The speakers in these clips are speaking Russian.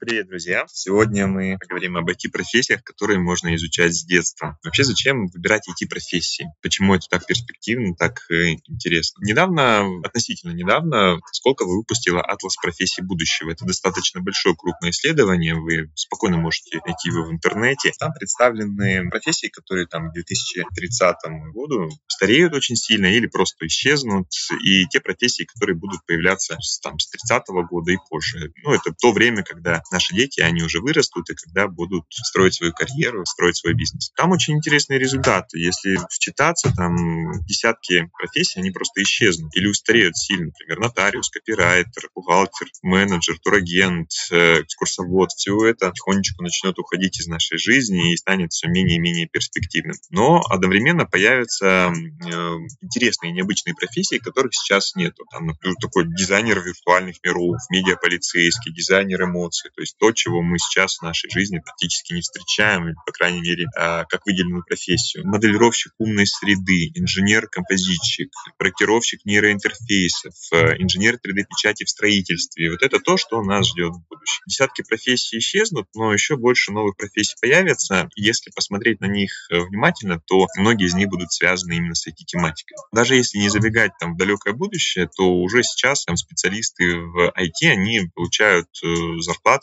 Привет, друзья! Сегодня мы поговорим об IT-профессиях, которые можно изучать с детства. Вообще, зачем выбирать IT-профессии? Почему это так перспективно, так э, интересно? Недавно, относительно недавно, Сколково выпустила «Атлас профессий будущего». Это достаточно большое крупное исследование, вы спокойно можете найти его в интернете. Там представлены профессии, которые там к 2030 году стареют очень сильно или просто исчезнут, и те профессии, которые будут появляться там, с 30 -го года и позже. Ну, это то время, когда наши дети, они уже вырастут, и когда будут строить свою карьеру, строить свой бизнес. Там очень интересные результаты. Если вчитаться, там десятки профессий, они просто исчезнут или устареют сильно. Например, нотариус, копирайтер, бухгалтер, менеджер, турагент, э, экскурсовод. Все это потихонечку начнет уходить из нашей жизни и станет все менее и менее перспективным. Но одновременно появятся э, интересные, необычные профессии, которых сейчас нету. Там, например, такой дизайнер виртуальных миров, медиаполицейский, дизайнер эмоций. То есть то, чего мы сейчас в нашей жизни практически не встречаем, или, по крайней мере, а, как выделенную профессию. Моделировщик умной среды, инженер-композитчик, проектировщик нейроинтерфейсов, э, инженер 3D-печати в строительстве. Вот это то, что нас ждет в будущем. Десятки профессий исчезнут, но еще больше новых профессий появится. Если посмотреть на них э, внимательно, то многие из них будут связаны именно с IT-тематикой. Даже если не забегать там в далекое будущее, то уже сейчас там специалисты в IT, они получают э,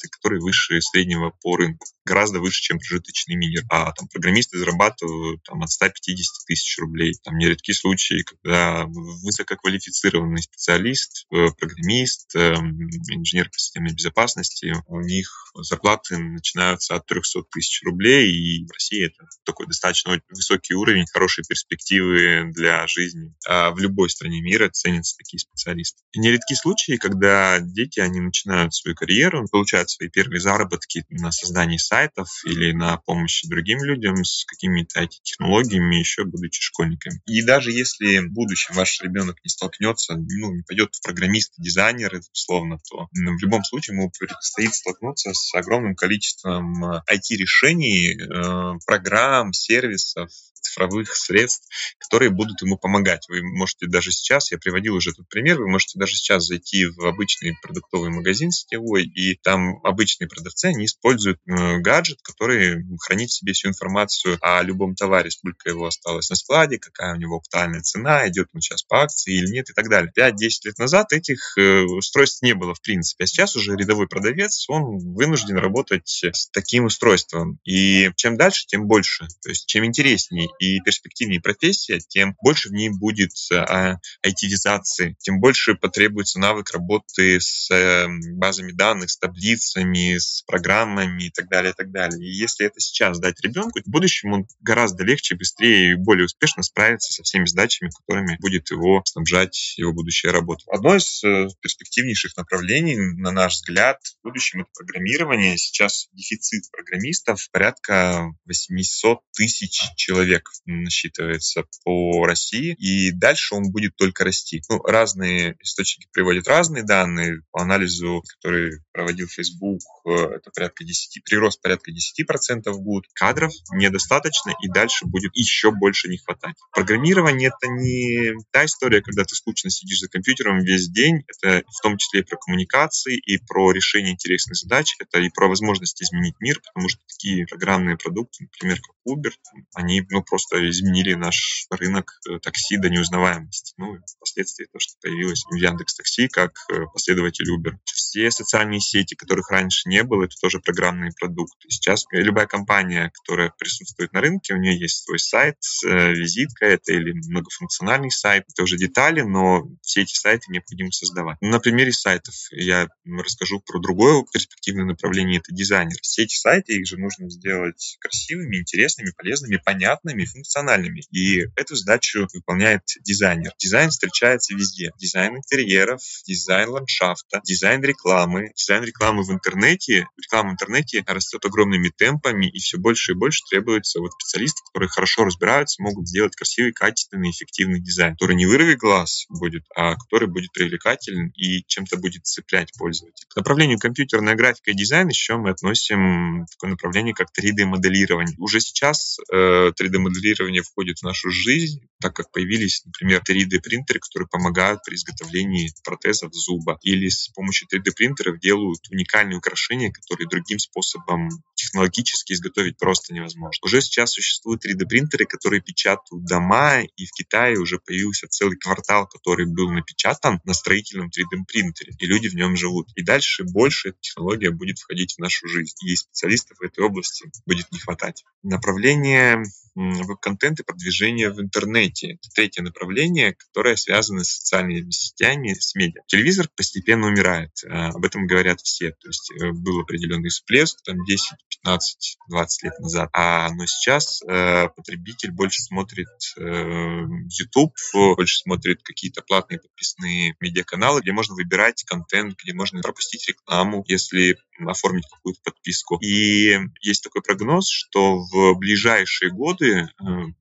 зарплаты, которые выше среднего по рынку гораздо выше, чем прожиточный минер. А там программисты зарабатывают там, от 150 тысяч рублей. Там нередки случаи, когда высококвалифицированный специалист, э, программист, эм, инженер по системной безопасности, у них зарплаты начинаются от 300 тысяч рублей, и в России это такой достаточно высокий уровень, хорошие перспективы для жизни. А в любой стране мира ценятся такие специалисты. И нередки случаи, когда дети, они начинают свою карьеру, получают свои первые заработки на создании сайтов или на помощи другим людям с какими-то IT-технологиями, еще будучи школьниками. И даже если в будущем ваш ребенок не столкнется, ну, не пойдет в программист, дизайнер, условно, то в любом случае ему предстоит столкнуться с огромным количеством IT-решений, э, э, программ, сервисов, цифровых средств, которые будут ему помогать. Вы можете даже сейчас, я приводил уже этот пример, вы можете даже сейчас зайти в обычный продуктовый магазин сетевой, и там обычные продавцы, они используют э, гаджет, который хранит в себе всю информацию о любом товаре, сколько его осталось на складе, какая у него актуальная цена, идет он сейчас по акции или нет и так далее. 5-10 лет назад этих э, устройств не было в принципе, а сейчас уже рядовой продавец, он вынужден работать с таким устройством. И чем дальше, тем больше. То есть чем интереснее и перспективнее профессия, тем больше в ней будет а, айтивизации, тем больше потребуется навык работы с эм, базами данных, с таблицами, с программами и так далее, и так далее. И если это сейчас дать ребенку, в будущем он гораздо легче, быстрее и более успешно справится со всеми задачами, которыми будет его снабжать его будущая работа. Одно из э, перспективнейших направлений, на наш взгляд, в будущем это программирование. Сейчас дефицит программистов порядка 800 тысяч человек насчитывается по России, и дальше он будет только расти. Ну, разные источники приводят разные данные. По анализу, который проводил Facebook, э, это порядка 10, прирост порядка 10% в год. Кадров недостаточно, и дальше будет еще больше не хватать. Программирование — это не та история, когда ты скучно сидишь за компьютером весь день. Это в том числе и про коммуникации, и про решение интересных задач. Это и про возможность изменить мир, потому что такие программные продукты, например, как Uber, они ну, просто изменили наш рынок э, такси до неузнаваемости. Ну, впоследствии то, что появилось в Яндекс Такси как э, последователь Uber. Все социальные сети, которых раньше не было, это тоже программные продукты. Сейчас любая компания, которая присутствует на рынке, у нее есть свой сайт, э, визитка это или многофункциональный сайт. Это уже детали, но все эти сайты необходимо создавать. На примере сайтов я расскажу про другое перспективное направление, это дизайнер. Все эти сайты, их же нужно сделать красивыми, интересными, полезными, понятными, функциональными и функциональными. И эту задачу выполняет дизайнер. Дизайн встречается везде. Дизайн интерьеров, дизайн ландшафта, дизайн рекламы. Дизайн рекламы в интернете. Реклама в интернете растет огромными темпами, и все больше и больше требуется вот специалистов, которые хорошо разбираются, могут сделать красивый, качественный, эффективный дизайн, который не вырви глаз будет, а который будет привлекателен и чем-то будет цеплять пользователя. К направлению компьютерная графика и дизайн еще мы относим такое направление, как 3D-моделирование. Уже сейчас э, 3D-моделирование моделирование входит в нашу жизнь, так как появились, например, 3D-принтеры, которые помогают при изготовлении протезов зуба. Или с помощью 3D-принтеров делают уникальные украшения, которые другим способом технологически изготовить просто невозможно. Уже сейчас существуют 3D-принтеры, которые печатают дома, и в Китае уже появился целый квартал, который был напечатан на строительном 3D-принтере, и люди в нем живут. И дальше больше эта технология будет входить в нашу жизнь, и специалистов в этой области будет не хватать. Направление веб-контент и продвижение в интернете. Это третье направление, которое связано с социальными сетями, с медиа. Телевизор постепенно умирает. Э, об этом говорят все. То есть э, был определенный всплеск, там 10, 15, 20 лет назад. А, но сейчас э, потребитель больше смотрит э, YouTube, больше смотрит какие-то платные подписные медиаканалы, где можно выбирать контент, где можно пропустить рекламу, если оформить какую-то подписку. И есть такой прогноз, что в ближайшие годы э,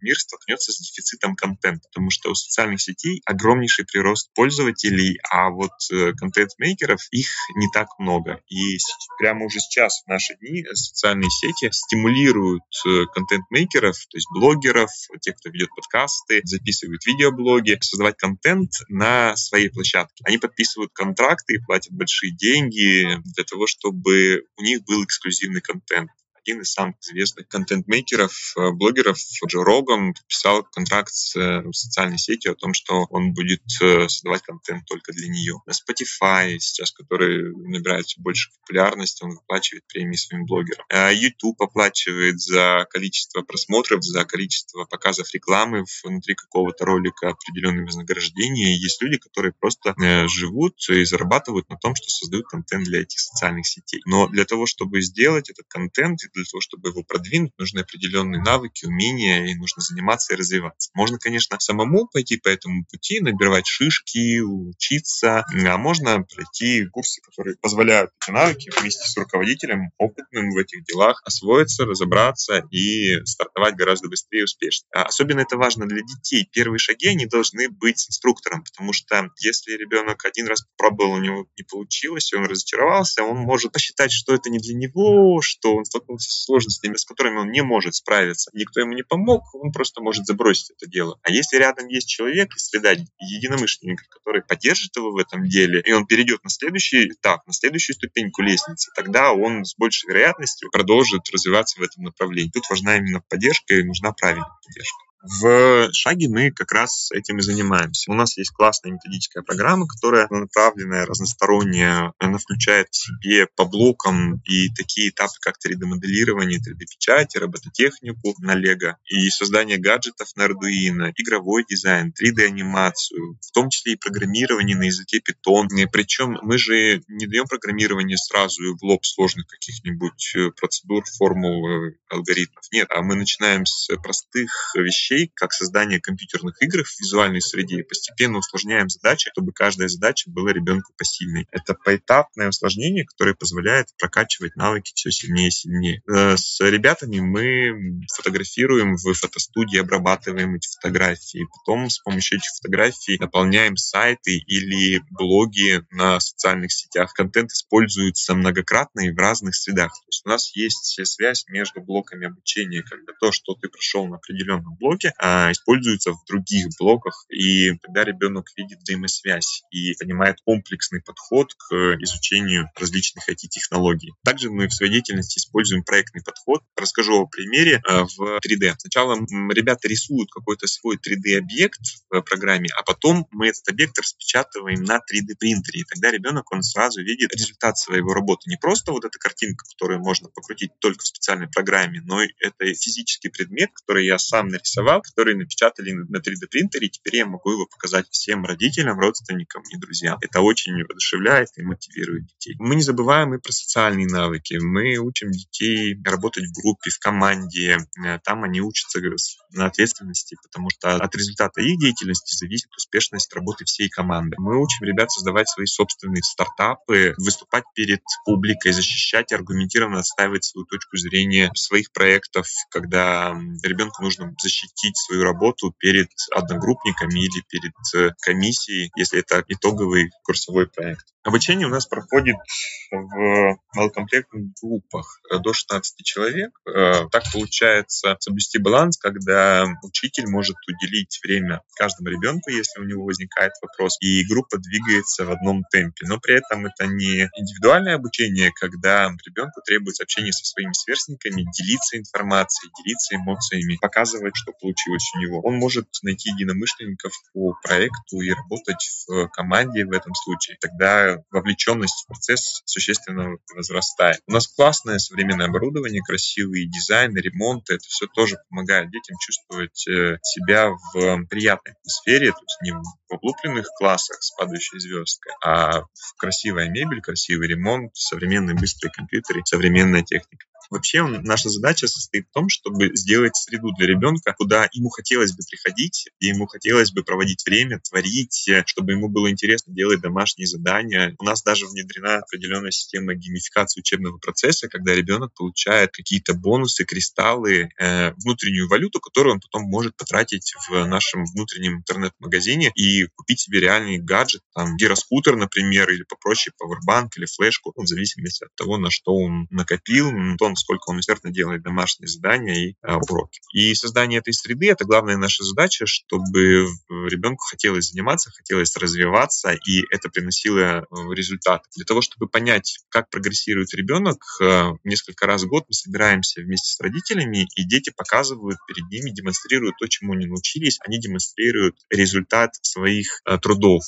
мир столкнется с дефицитом контента, потому что у социальных сетей огромнейший прирост пользователей, а вот э, контент-мейкеров их не так много. И прямо уже сейчас, в наши дни, социальные сети стимулируют э, контент-мейкеров, то есть блогеров, тех, кто ведет подкасты, записывает видеоблоги, создавать контент на своей площадке. Они подписывают контракты, платят большие деньги для того, чтобы у них был эксклюзивный контент один из самых известных контент-мейкеров, э, блогеров Джо Роган подписал контракт с э, социальной сетью о том, что он будет э, создавать контент только для нее. На Spotify сейчас, который набирает все больше популярности, он выплачивает премии своим блогерам. YouTube оплачивает за количество просмотров, за количество показов рекламы внутри какого-то ролика определенные вознаграждения. Есть люди, которые просто живут и зарабатывают на том, что создают контент для этих социальных сетей. Но для того, чтобы сделать этот контент, для того, чтобы его продвинуть, нужны определенные навыки, умения, и нужно заниматься и развиваться. Можно, конечно, самому пойти по этому пути, набирать шишки, учиться, а можно пройти курсы, которые позволяют эти навыки вместе с руководителем, опытным в этих делах, освоиться, разобраться и стартовать гораздо быстрее и успешнее. А особенно это важно для детей. Первые шаги, они должны быть с инструктором, потому что если ребенок один раз попробовал, у него не получилось, и он разочаровался, он может посчитать, что это не для него, что он столкнулся с сложностями, с которыми он не может справиться. Никто ему не помог, он просто может забросить это дело. А если рядом есть человек из среда единомышленников, который поддержит его в этом деле, и он перейдет на следующий этап, на следующую ступеньку лестницы, тогда он с большей вероятностью продолжит развиваться в этом направлении. Тут важна именно поддержка и нужна правильная поддержка. В шаге мы как раз этим и занимаемся. У нас есть классная методическая программа, которая направленная, разносторонняя. Она включает в себе по блокам и такие этапы, как 3D-моделирование, 3D-печать, робототехнику на Lego и создание гаджетов на Arduino, игровой дизайн, 3D-анимацию, в том числе и программирование на языке Python. Причем мы же не даем программирование сразу в лоб сложных каких-нибудь э, процедур, формул, э, алгоритмов. Нет, а мы начинаем с простых вещей, вещей, как создание компьютерных игр в визуальной среде, и постепенно усложняем задачи, чтобы каждая задача была ребенку посильной. Это поэтапное усложнение, которое позволяет прокачивать навыки все сильнее и сильнее. Э, с ребятами мы фотографируем в фотостудии, обрабатываем эти фотографии, потом с помощью этих фотографий наполняем сайты или блоги на социальных сетях. Контент используется многократно и в разных средах. То есть у нас есть связь между блоками обучения, когда то, что ты прошел на определенном блоке, блоке а, используется в других блоках, и тогда ребенок видит взаимосвязь и понимает комплексный подход к изучению различных IT-технологий. Также мы в своей деятельности используем проектный подход. Расскажу о примере а, в 3D. Сначала ребята рисуют какой-то свой 3D-объект в программе, а потом мы этот объект распечатываем на 3D-принтере, и тогда ребенок, он сразу видит результат своего работы. Не просто вот эта картинка, которую можно покрутить только в специальной программе, но это физический предмет, который я сам нарисовал, материал, который напечатали на 3D принтере, и теперь я могу его показать всем родителям, родственникам и друзьям. Это очень воодушевляет и мотивирует детей. Мы не забываем и про социальные навыки. Мы учим детей работать в группе, в команде. Э, там они учатся на ответственности, потому что от результата их деятельности зависит успешность работы всей команды. Мы учим ребят создавать свои собственные стартапы, выступать перед публикой, защищать, аргументированно отстаивать свою точку зрения своих проектов, когда ребенку нужно защитить защитить свою работу перед одногруппниками или перед э, комиссией, если это итоговый курсовой проект. Обучение у нас проходит в малокомплектных группах до 16 человек. Э, так получается соблюсти баланс, когда учитель может уделить время каждому ребенку, если у него возникает вопрос, и группа двигается в одном темпе. Но при этом это не индивидуальное обучение, когда ребенку требуется общение со своими сверстниками, делиться информацией, делиться эмоциями, показывать, что получилось у него. Он может найти единомышленников по проекту и работать в команде в этом случае. Тогда вовлеченность в процесс существенно возрастает. У нас классное современное оборудование, красивый дизайн, ремонт. Это все тоже помогает детям чувствовать э, себя в приятной атмосфере, то есть не в облупленных классах с падающей звездкой, а в красивая мебель, красивый ремонт, современные быстрые компьютеры, современная техника. Вообще наша задача состоит в том, чтобы сделать среду для ребенка, куда ему хотелось бы приходить, и ему хотелось бы проводить время, творить, чтобы ему было интересно делать домашние задания. У нас даже внедрена определенная система геймификации учебного процесса, когда ребенок получает какие-то бонусы, кристаллы, э, внутреннюю валюту, которую он потом может потратить в нашем внутреннем интернет-магазине и купить себе реальный гаджет, там, гироскутер, например, или попроще пауэрбанк или флешку, ну, в зависимости от того, на что он накопил, на сколько он усердно делает домашние задания и а, уроки. И создание этой среды — это главная наша задача, чтобы ребенку хотелось заниматься, хотелось развиваться, и это приносило э, результат. Для того, чтобы понять, как прогрессирует ребенок, э, несколько раз в год мы собираемся вместе с родителями, и дети показывают перед ними, демонстрируют то, чему они научились, они демонстрируют результат своих э, трудов,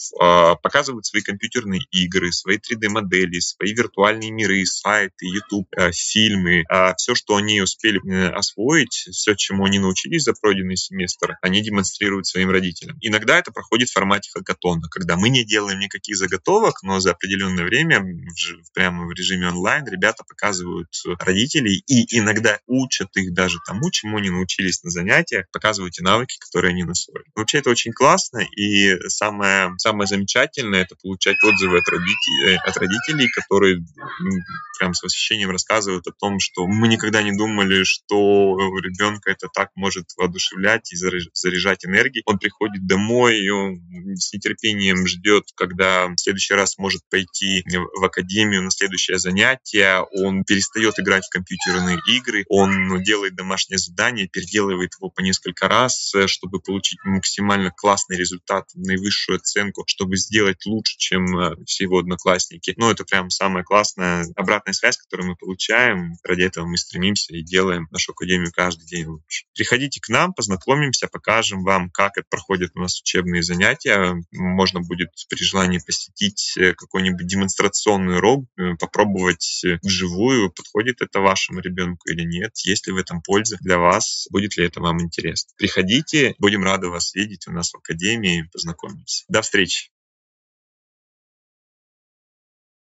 показывают свои компьютерные игры, свои 3D-модели, свои виртуальные миры, сайты, YouTube, э, а все, что они успели э, освоить, все, чему они научились за пройденный семестр, они демонстрируют своим родителям. Иногда это проходит в формате хакатона, когда мы не делаем никаких заготовок, но за определенное время прямо в режиме онлайн ребята показывают родителей и иногда учат их даже тому, чему они научились на занятиях, показывают те навыки, которые они насвоили. Вообще это очень классно, и самое, самое замечательное это получать отзывы от родителей, от родителей, которые прям с восхищением рассказывают о том, что мы никогда не думали, что ребенка это так может воодушевлять и заряжать энергией. Он приходит домой, и он с нетерпением ждет, когда в следующий раз может пойти в академию на следующее занятие. Он перестает играть в компьютерные игры, он делает домашнее задание, переделывает его по несколько раз, чтобы получить максимально классный результат, наивысшую оценку, чтобы сделать лучше, чем э, все его одноклассники. Ну, это прям самая классная обратная связь, которую мы получаем этого мы стремимся и делаем нашу академию каждый день лучше. Приходите к нам, познакомимся, покажем вам, как это проходит у нас учебные занятия. Можно будет при желании посетить э, какой-нибудь демонстрационный урок, э, попробовать вживую, подходит это вашему ребенку или нет, есть ли в этом польза для вас, будет ли это вам интересно. Приходите, будем рады вас видеть у нас в академии, познакомимся. До встречи!